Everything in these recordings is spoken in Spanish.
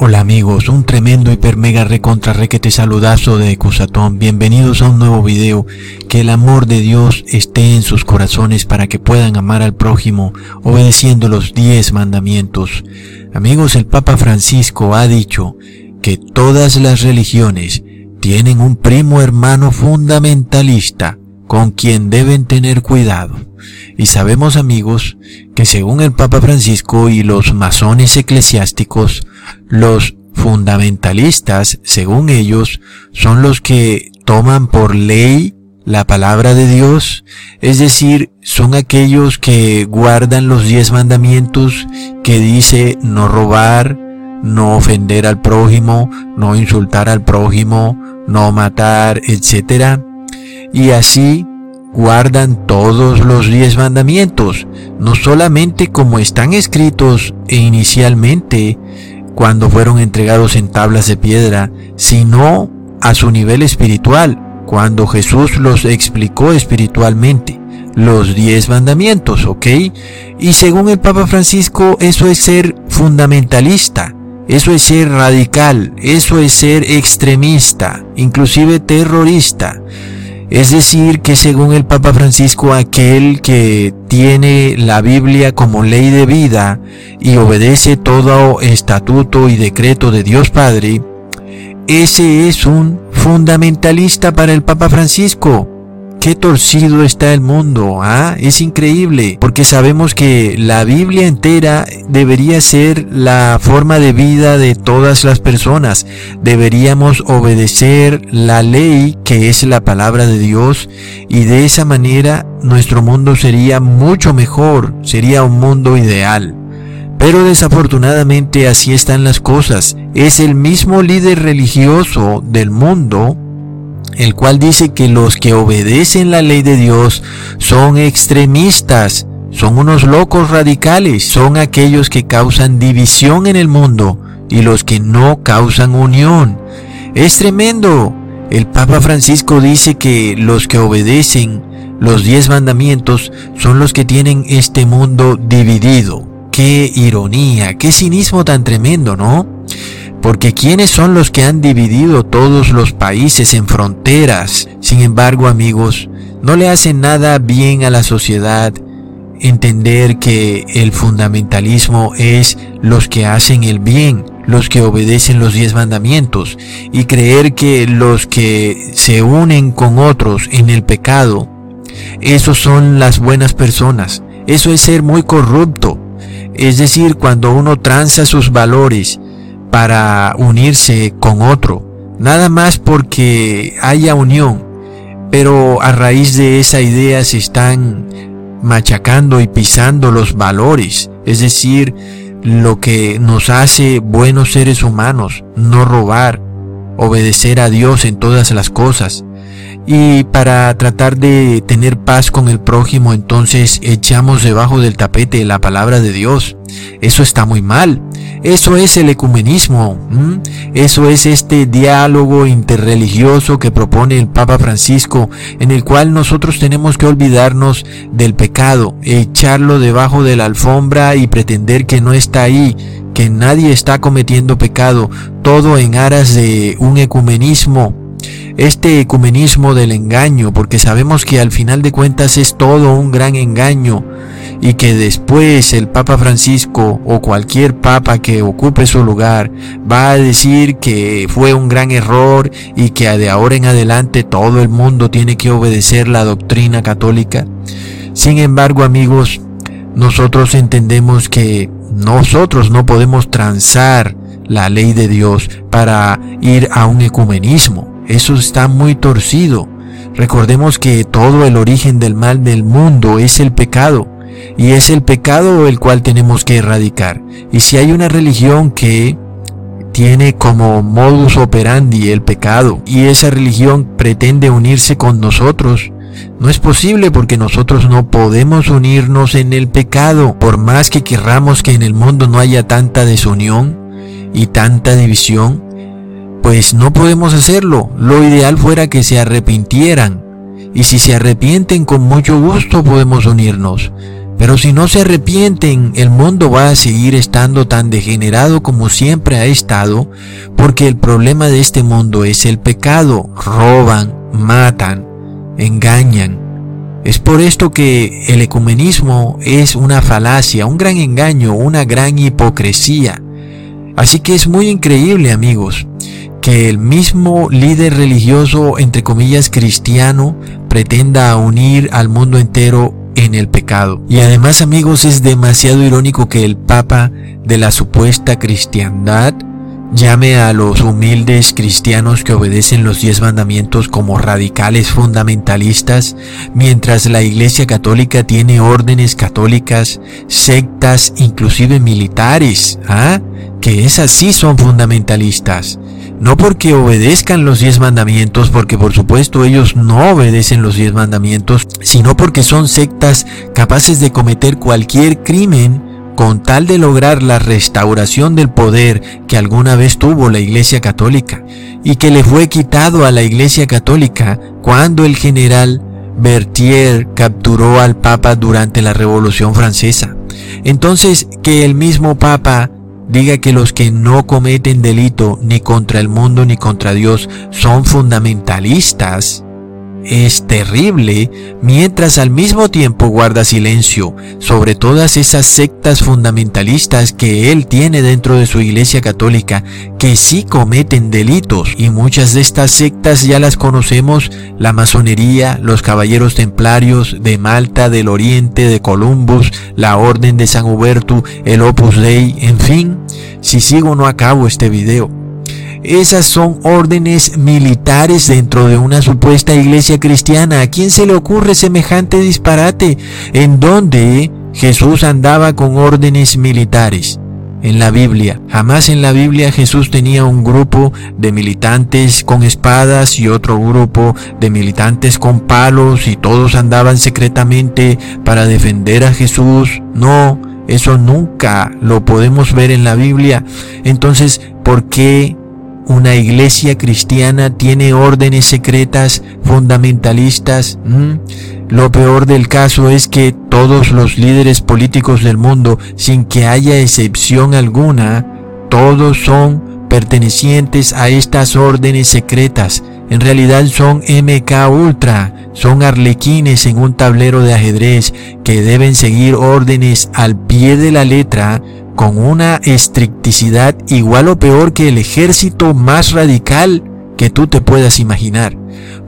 Hola amigos, un tremendo hiper mega recontra requete saludazo de Cusatón. Bienvenidos a un nuevo video. Que el amor de Dios esté en sus corazones para que puedan amar al prójimo obedeciendo los 10 mandamientos. Amigos, el Papa Francisco ha dicho que todas las religiones tienen un primo hermano fundamentalista con quien deben tener cuidado. Y sabemos amigos que según el Papa Francisco y los masones eclesiásticos, los fundamentalistas, según ellos, son los que toman por ley la palabra de Dios, es decir, son aquellos que guardan los diez mandamientos que dice no robar, no ofender al prójimo, no insultar al prójimo, no matar, etc. Y así guardan todos los diez mandamientos, no solamente como están escritos e inicialmente cuando fueron entregados en tablas de piedra, sino a su nivel espiritual, cuando Jesús los explicó espiritualmente, los diez mandamientos, ¿ok? Y según el Papa Francisco, eso es ser fundamentalista, eso es ser radical, eso es ser extremista, inclusive terrorista. Es decir, que según el Papa Francisco, aquel que tiene la Biblia como ley de vida y obedece todo estatuto y decreto de Dios Padre, ese es un fundamentalista para el Papa Francisco. Qué torcido está el mundo, ¿ah? Es increíble, porque sabemos que la Biblia entera debería ser la forma de vida de todas las personas. Deberíamos obedecer la ley que es la palabra de Dios y de esa manera nuestro mundo sería mucho mejor, sería un mundo ideal. Pero desafortunadamente así están las cosas. Es el mismo líder religioso del mundo el cual dice que los que obedecen la ley de Dios son extremistas, son unos locos radicales, son aquellos que causan división en el mundo y los que no causan unión. Es tremendo. El Papa Francisco dice que los que obedecen los diez mandamientos son los que tienen este mundo dividido. Qué ironía, qué cinismo tan tremendo, ¿no? Porque ¿quiénes son los que han dividido todos los países en fronteras? Sin embargo, amigos, no le hace nada bien a la sociedad entender que el fundamentalismo es los que hacen el bien, los que obedecen los diez mandamientos, y creer que los que se unen con otros en el pecado, esos son las buenas personas. Eso es ser muy corrupto. Es decir, cuando uno tranza sus valores, para unirse con otro, nada más porque haya unión, pero a raíz de esa idea se están machacando y pisando los valores, es decir, lo que nos hace buenos seres humanos, no robar, obedecer a Dios en todas las cosas. Y para tratar de tener paz con el prójimo, entonces echamos debajo del tapete la palabra de Dios. Eso está muy mal. Eso es el ecumenismo. Eso es este diálogo interreligioso que propone el Papa Francisco, en el cual nosotros tenemos que olvidarnos del pecado, echarlo debajo de la alfombra y pretender que no está ahí, que nadie está cometiendo pecado, todo en aras de un ecumenismo este ecumenismo del engaño, porque sabemos que al final de cuentas es todo un gran engaño y que después el Papa Francisco o cualquier papa que ocupe su lugar va a decir que fue un gran error y que de ahora en adelante todo el mundo tiene que obedecer la doctrina católica. Sin embargo, amigos, nosotros entendemos que nosotros no podemos transar la ley de Dios para ir a un ecumenismo. Eso está muy torcido. Recordemos que todo el origen del mal del mundo es el pecado y es el pecado el cual tenemos que erradicar. Y si hay una religión que tiene como modus operandi el pecado y esa religión pretende unirse con nosotros, no es posible porque nosotros no podemos unirnos en el pecado, por más que querramos que en el mundo no haya tanta desunión y tanta división, pues no podemos hacerlo. Lo ideal fuera que se arrepintieran. Y si se arrepienten con mucho gusto podemos unirnos. Pero si no se arrepienten, el mundo va a seguir estando tan degenerado como siempre ha estado, porque el problema de este mundo es el pecado. Roban, matan, engañan. Es por esto que el ecumenismo es una falacia, un gran engaño, una gran hipocresía. Así que es muy increíble, amigos, que el mismo líder religioso, entre comillas, cristiano, pretenda unir al mundo entero en el pecado. Y además, amigos, es demasiado irónico que el Papa de la supuesta cristiandad llame a los humildes cristianos que obedecen los diez mandamientos como radicales fundamentalistas, mientras la Iglesia Católica tiene órdenes católicas, sectas, inclusive militares, ¿ah? que esas sí son fundamentalistas. No porque obedezcan los diez mandamientos, porque por supuesto ellos no obedecen los diez mandamientos, sino porque son sectas capaces de cometer cualquier crimen con tal de lograr la restauración del poder que alguna vez tuvo la Iglesia Católica y que le fue quitado a la Iglesia Católica cuando el general Berthier capturó al Papa durante la Revolución Francesa. Entonces, que el mismo Papa diga que los que no cometen delito ni contra el mundo ni contra Dios son fundamentalistas, es terrible, mientras al mismo tiempo guarda silencio sobre todas esas sectas fundamentalistas que él tiene dentro de su iglesia católica, que sí cometen delitos. Y muchas de estas sectas ya las conocemos, la masonería, los caballeros templarios de Malta, del Oriente, de Columbus, la Orden de San Huberto, el Opus Dei, en fin, si sigo no acabo este video. Esas son órdenes militares dentro de una supuesta iglesia cristiana. ¿A quién se le ocurre semejante disparate? En donde Jesús andaba con órdenes militares. En la Biblia, jamás en la Biblia Jesús tenía un grupo de militantes con espadas y otro grupo de militantes con palos y todos andaban secretamente para defender a Jesús. No, eso nunca lo podemos ver en la Biblia. Entonces, ¿por qué una iglesia cristiana tiene órdenes secretas fundamentalistas. Lo peor del caso es que todos los líderes políticos del mundo, sin que haya excepción alguna, todos son pertenecientes a estas órdenes secretas. En realidad son MK Ultra, son arlequines en un tablero de ajedrez que deben seguir órdenes al pie de la letra con una estricticidad igual o peor que el ejército más radical que tú te puedas imaginar.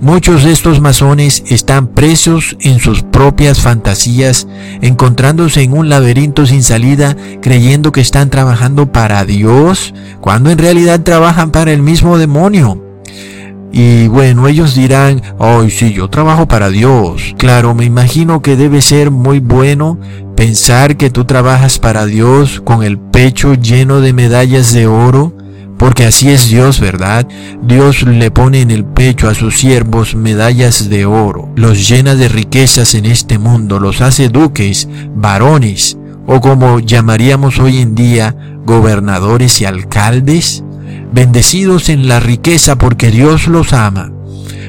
Muchos de estos masones están presos en sus propias fantasías, encontrándose en un laberinto sin salida, creyendo que están trabajando para Dios, cuando en realidad trabajan para el mismo demonio. Y bueno, ellos dirán, ay, sí, yo trabajo para Dios. Claro, me imagino que debe ser muy bueno pensar que tú trabajas para Dios con el pecho lleno de medallas de oro, porque así es Dios, ¿verdad? Dios le pone en el pecho a sus siervos medallas de oro, los llena de riquezas en este mundo, los hace duques, varones, o como llamaríamos hoy en día, gobernadores y alcaldes bendecidos en la riqueza porque Dios los ama.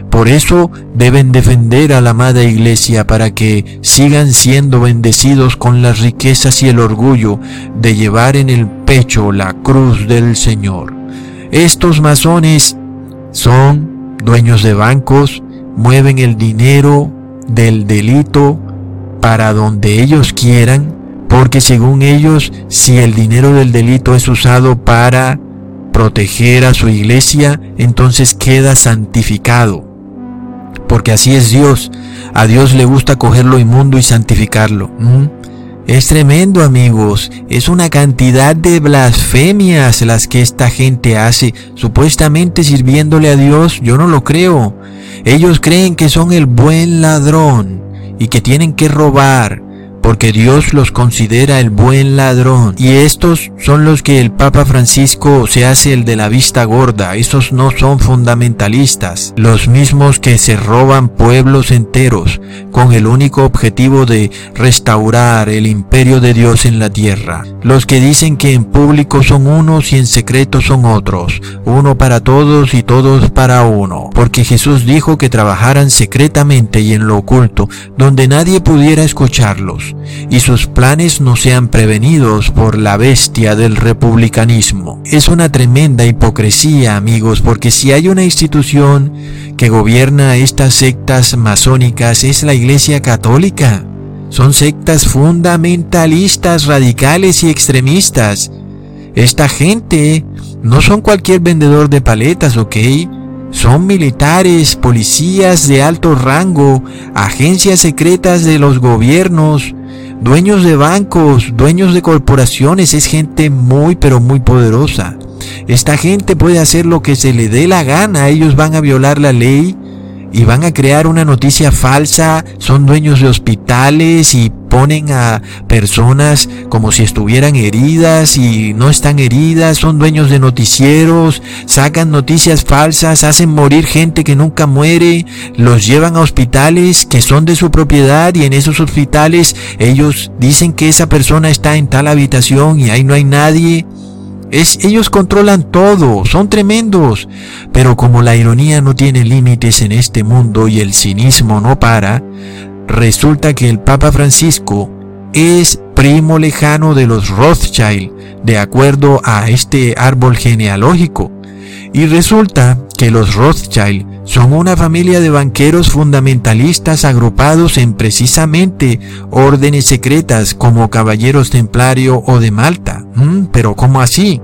Por eso deben defender a la amada iglesia para que sigan siendo bendecidos con las riquezas y el orgullo de llevar en el pecho la cruz del Señor. Estos masones son dueños de bancos, mueven el dinero del delito para donde ellos quieran, porque según ellos, si el dinero del delito es usado para proteger a su iglesia, entonces queda santificado. Porque así es Dios. A Dios le gusta coger lo inmundo y santificarlo. Es tremendo amigos, es una cantidad de blasfemias las que esta gente hace, supuestamente sirviéndole a Dios, yo no lo creo. Ellos creen que son el buen ladrón y que tienen que robar, porque Dios los considera el buen ladrón. Y estos son los que el Papa Francisco se hace el de la vista gorda. Esos no son fundamentalistas, los mismos que se roban pueblos enteros con el único objetivo de restaurar el imperio de Dios en la tierra. Los que dicen que en público son unos y en secreto son otros, uno para todos y todos para uno. Porque Jesús dijo que trabajaran secretamente y en lo oculto, donde nadie pudiera escucharlos Y sus planes no sean prevenidos por la bestia del republicanismo. Es una tremenda hipocresía, amigos, porque si hay una institución que gobierna estas sectas masónicas es la Iglesia Católica. Son sectas fundamentalistas, radicales y extremistas. Esta gente no son cualquier vendedor de paletas, ¿ok? Son militares, policías de alto rango, agencias secretas de los gobiernos, dueños de bancos, dueños de corporaciones. Es gente muy pero muy poderosa. Esta gente puede hacer lo que se le dé la gana. Ellos van a violar la ley y van a crear una noticia falsa, son dueños de hospitales y ponen a personas como si estuvieran heridas y no están heridas, son dueños de noticieros, sacan noticias falsas, hacen morir gente que nunca muere, los llevan a hospitales que son de su propiedad y en esos hospitales ellos dicen que esa persona está en tal habitación y ahí no hay nadie ellos controlan todo, son tremendos. Pero como la ironía no tiene límites en este mundo y el cinismo no para, resulta que el Papa Francisco es primo lejano de los Rothschild, de acuerdo a este árbol genealógico. Y resulta que los Rothschild son una familia de banqueros fundamentalistas agrupados en precisamente órdenes secretas como Caballeros Templario o de Malta. Mm, pero ¿cómo así?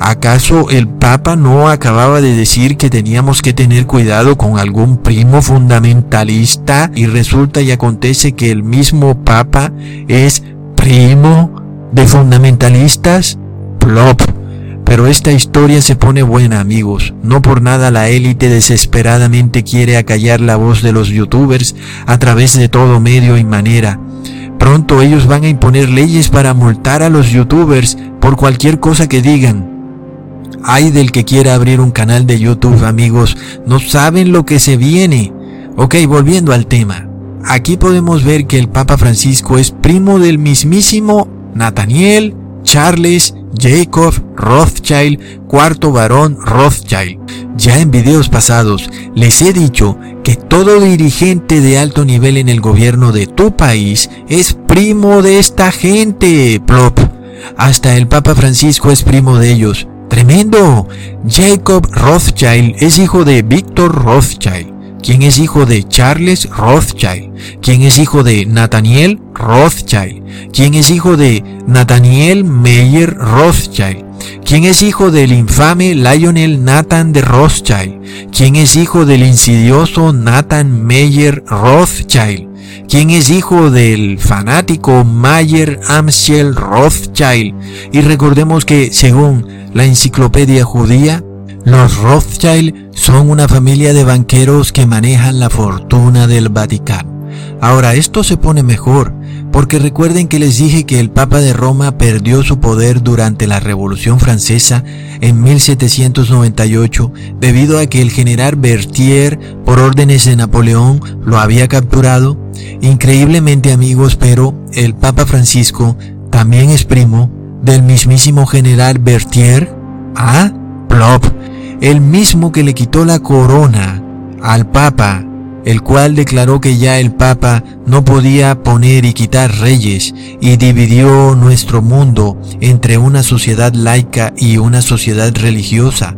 ¿Acaso el Papa no acababa de decir que teníamos que tener cuidado con algún primo fundamentalista y resulta y acontece que el mismo Papa es primo de fundamentalistas? Plop. Pero esta historia se pone buena, amigos. No por nada la élite desesperadamente quiere acallar la voz de los youtubers a través de todo medio y manera. Pronto ellos van a imponer leyes para multar a los youtubers por cualquier cosa que digan. Hay del que quiera abrir un canal de YouTube, amigos. No saben lo que se viene. Ok, volviendo al tema. Aquí podemos ver que el Papa Francisco es primo del mismísimo Nathaniel, Charles, Jacob Rothschild, cuarto varón Rothschild. Ya en videos pasados les he dicho que todo dirigente de alto nivel en el gobierno de tu país es primo de esta gente, plop. Hasta el Papa Francisco es primo de ellos. Tremendo. Jacob Rothschild es hijo de Víctor Rothschild quien es hijo de Charles Rothschild, quien es hijo de Nathaniel Rothschild, quien es hijo de Nathaniel Meyer Rothschild, quien es hijo del infame Lionel Nathan de Rothschild, quien es hijo del insidioso Nathan Meyer Rothschild, quien es hijo del fanático Mayer Amschel Rothschild. Y recordemos que según la enciclopedia judía, los Rothschild son una familia de banqueros que manejan la fortuna del Vaticano. Ahora, esto se pone mejor, porque recuerden que les dije que el Papa de Roma perdió su poder durante la Revolución Francesa en 1798 debido a que el general Berthier, por órdenes de Napoleón, lo había capturado. Increíblemente amigos, pero el Papa Francisco también es primo del mismísimo general Berthier. Ah, plop el mismo que le quitó la corona al Papa, el cual declaró que ya el Papa no podía poner y quitar reyes y dividió nuestro mundo entre una sociedad laica y una sociedad religiosa,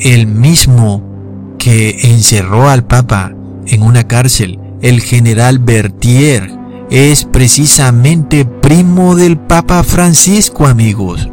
el mismo que encerró al Papa en una cárcel, el general Berthier, es precisamente primo del Papa Francisco, amigos.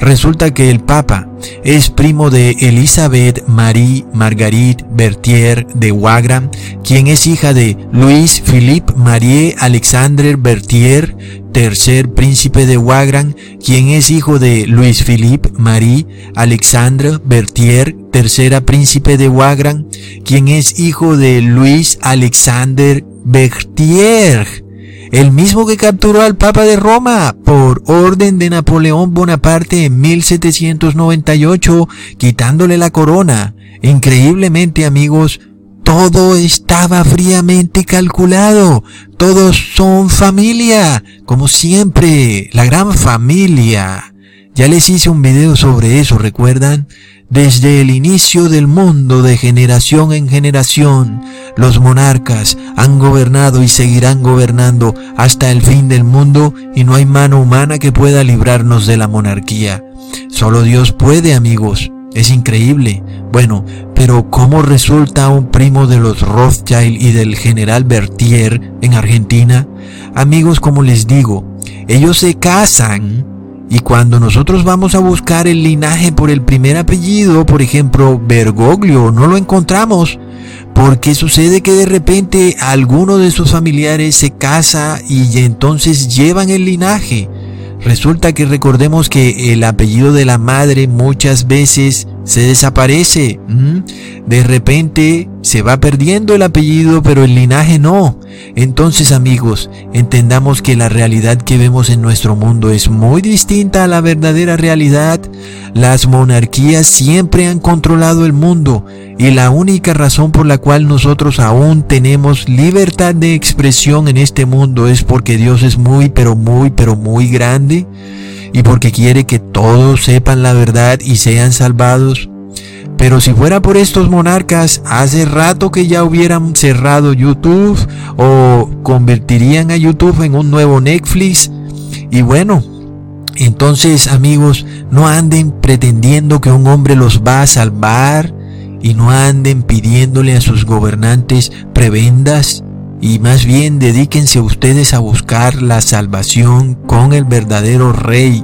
Resulta que el Papa es primo de Elizabeth Marie Marguerite Berthier de Wagram, quien es hija de Luis Philippe Marie Alexandre Berthier, tercer príncipe de Wagram, quien es hijo de Luis Philippe Marie Alexandre Berthier, tercera príncipe de Wagram, quien es hijo de Luis Alexander Berthier el mismo que capturó al Papa de Roma por orden de Napoleón Bonaparte en 1798, quitándole la corona. Increíblemente amigos, todo estaba fríamente calculado. Todos son familia, como siempre, la gran familia. Ya les hice un video sobre eso, ¿recuerdan? Desde el inicio del mundo, de generación en generación, los monarcas han gobernado y seguirán gobernando hasta el fin del mundo y no hay mano humana que pueda librarnos de la monarquía. Solo Dios puede, amigos. Es increíble. Bueno, pero ¿cómo resulta un primo de los Rothschild y del general Berthier en Argentina? Amigos, como les digo, ellos se casan y cuando nosotros vamos a buscar el linaje por el primer apellido, por ejemplo, Bergoglio, no lo encontramos. Porque sucede que de repente alguno de sus familiares se casa y entonces llevan el linaje. Resulta que recordemos que el apellido de la madre muchas veces se desaparece. De repente se va perdiendo el apellido, pero el linaje no. Entonces amigos, entendamos que la realidad que vemos en nuestro mundo es muy distinta a la verdadera realidad. Las monarquías siempre han controlado el mundo y la única razón por la cual nosotros aún tenemos libertad de expresión en este mundo es porque Dios es muy, pero muy, pero muy grande y porque quiere que todos sepan la verdad y sean salvados. Pero si fuera por estos monarcas, hace rato que ya hubieran cerrado YouTube o convertirían a YouTube en un nuevo Netflix. Y bueno, entonces amigos, no anden pretendiendo que un hombre los va a salvar y no anden pidiéndole a sus gobernantes prebendas y más bien dedíquense ustedes a buscar la salvación con el verdadero rey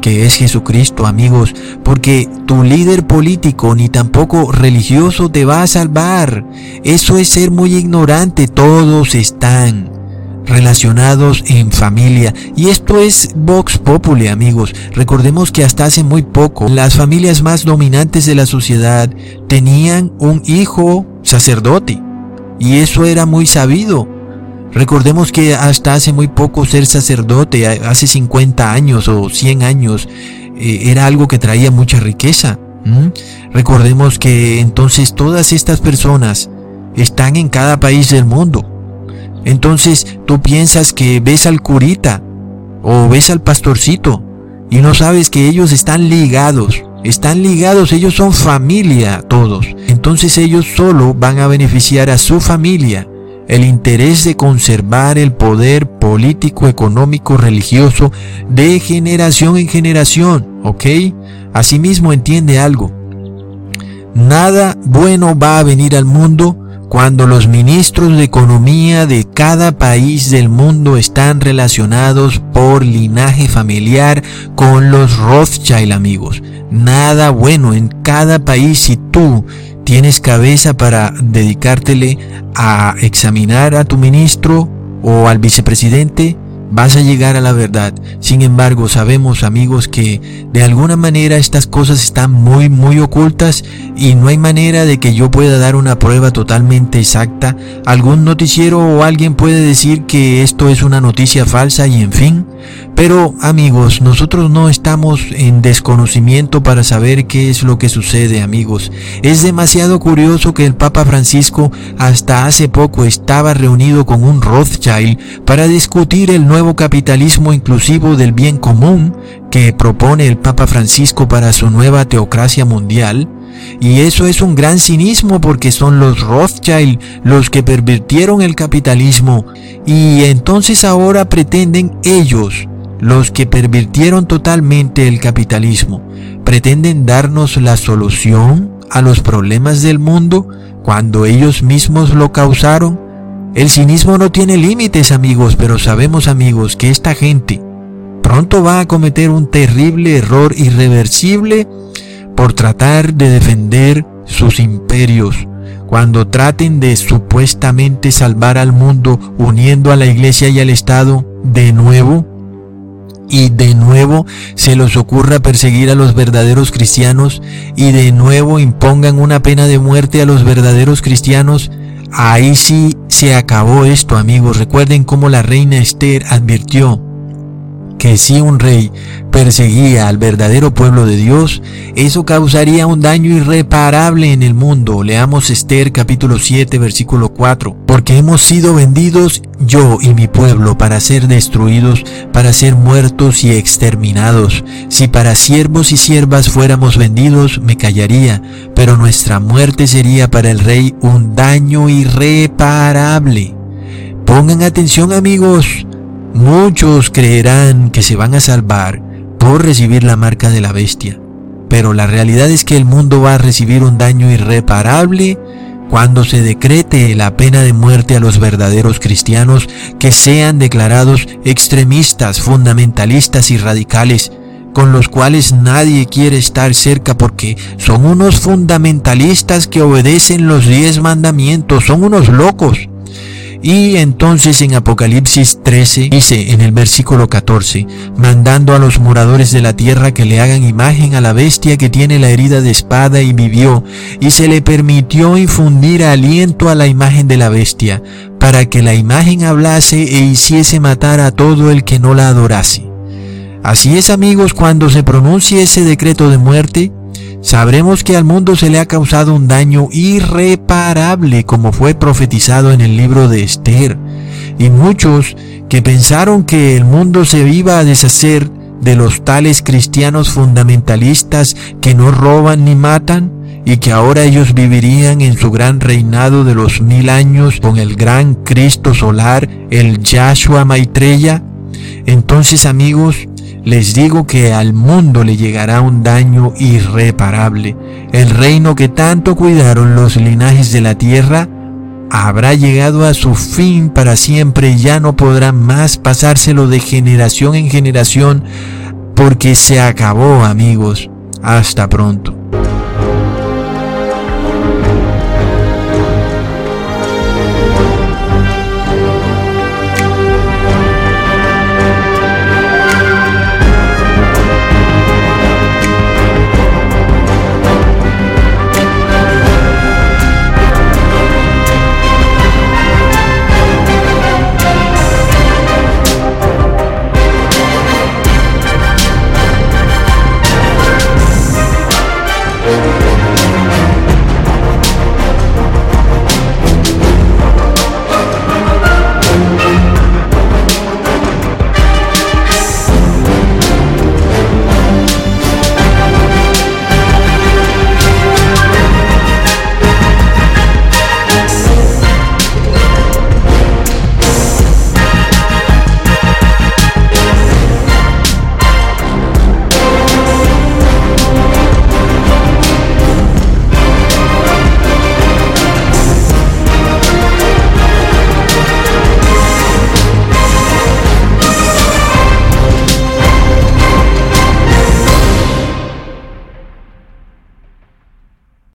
que es Jesucristo, amigos, porque tu líder político ni tampoco religioso te va a salvar. Eso es ser muy ignorante, todos están relacionados en familia. Y esto es Vox Populi, amigos. Recordemos que hasta hace muy poco las familias más dominantes de la sociedad tenían un hijo sacerdote. Y eso era muy sabido. Recordemos que hasta hace muy poco ser sacerdote, hace 50 años o 100 años, eh, era algo que traía mucha riqueza. Recordemos que entonces todas estas personas están en cada país del mundo. Entonces tú piensas que ves al curita o ves al pastorcito y no sabes que ellos están ligados. Están ligados, ellos son familia todos. Entonces ellos solo van a beneficiar a su familia el interés de conservar el poder político, económico, religioso de generación en generación, ¿ok? Asimismo entiende algo. Nada bueno va a venir al mundo cuando los ministros de economía de cada país del mundo están relacionados por linaje familiar con los Rothschild amigos. Nada bueno en cada país si tú tienes cabeza para dedicártele a examinar a tu ministro o al vicepresidente, vas a llegar a la verdad. Sin embargo, sabemos amigos que de alguna manera estas cosas están muy muy ocultas y no hay manera de que yo pueda dar una prueba totalmente exacta. Algún noticiero o alguien puede decir que esto es una noticia falsa y en fin. Pero amigos, nosotros no estamos en desconocimiento para saber qué es lo que sucede amigos. Es demasiado curioso que el Papa Francisco hasta hace poco estaba reunido con un Rothschild para discutir el nuevo capitalismo inclusivo del bien común que propone el Papa Francisco para su nueva teocracia mundial. Y eso es un gran cinismo porque son los Rothschild los que pervirtieron el capitalismo y entonces ahora pretenden ellos, los que pervirtieron totalmente el capitalismo, pretenden darnos la solución a los problemas del mundo cuando ellos mismos lo causaron. El cinismo no tiene límites amigos, pero sabemos amigos que esta gente pronto va a cometer un terrible error irreversible por tratar de defender sus imperios, cuando traten de supuestamente salvar al mundo uniendo a la iglesia y al Estado de nuevo, y de nuevo se les ocurra perseguir a los verdaderos cristianos y de nuevo impongan una pena de muerte a los verdaderos cristianos, ahí sí se acabó esto amigos. Recuerden cómo la reina Esther advirtió que si un rey perseguía al verdadero pueblo de Dios, eso causaría un daño irreparable en el mundo. Leamos Esther capítulo 7 versículo 4. Porque hemos sido vendidos yo y mi pueblo para ser destruidos, para ser muertos y exterminados. Si para siervos y siervas fuéramos vendidos, me callaría, pero nuestra muerte sería para el rey un daño irreparable. Pongan atención amigos, Muchos creerán que se van a salvar por recibir la marca de la bestia, pero la realidad es que el mundo va a recibir un daño irreparable cuando se decrete la pena de muerte a los verdaderos cristianos que sean declarados extremistas, fundamentalistas y radicales, con los cuales nadie quiere estar cerca porque son unos fundamentalistas que obedecen los diez mandamientos, son unos locos. Y entonces en Apocalipsis 13 dice en el versículo 14, mandando a los moradores de la tierra que le hagan imagen a la bestia que tiene la herida de espada y vivió, y se le permitió infundir aliento a la imagen de la bestia, para que la imagen hablase e hiciese matar a todo el que no la adorase. Así es amigos, cuando se pronuncie ese decreto de muerte, sabremos que al mundo se le ha causado un daño irreparable como fue profetizado en el libro de Esther. Y muchos que pensaron que el mundo se iba a deshacer de los tales cristianos fundamentalistas que no roban ni matan, y que ahora ellos vivirían en su gran reinado de los mil años con el gran Cristo solar, el Yahshua Maitreya. Entonces amigos, les digo que al mundo le llegará un daño irreparable. El reino que tanto cuidaron los linajes de la tierra habrá llegado a su fin para siempre y ya no podrá más pasárselo de generación en generación porque se acabó amigos. Hasta pronto.